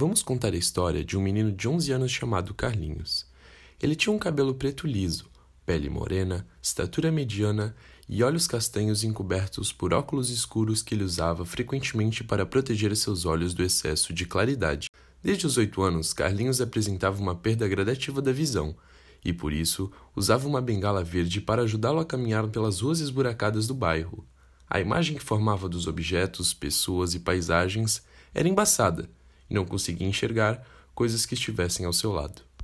Vamos contar a história de um menino de 11 anos chamado Carlinhos. Ele tinha um cabelo preto liso, pele morena, estatura mediana e olhos castanhos encobertos por óculos escuros que ele usava frequentemente para proteger seus olhos do excesso de claridade. Desde os oito anos, Carlinhos apresentava uma perda gradativa da visão e, por isso, usava uma bengala verde para ajudá-lo a caminhar pelas ruas esburacadas do bairro. A imagem que formava dos objetos, pessoas e paisagens era embaçada e não conseguia enxergar coisas que estivessem ao seu lado.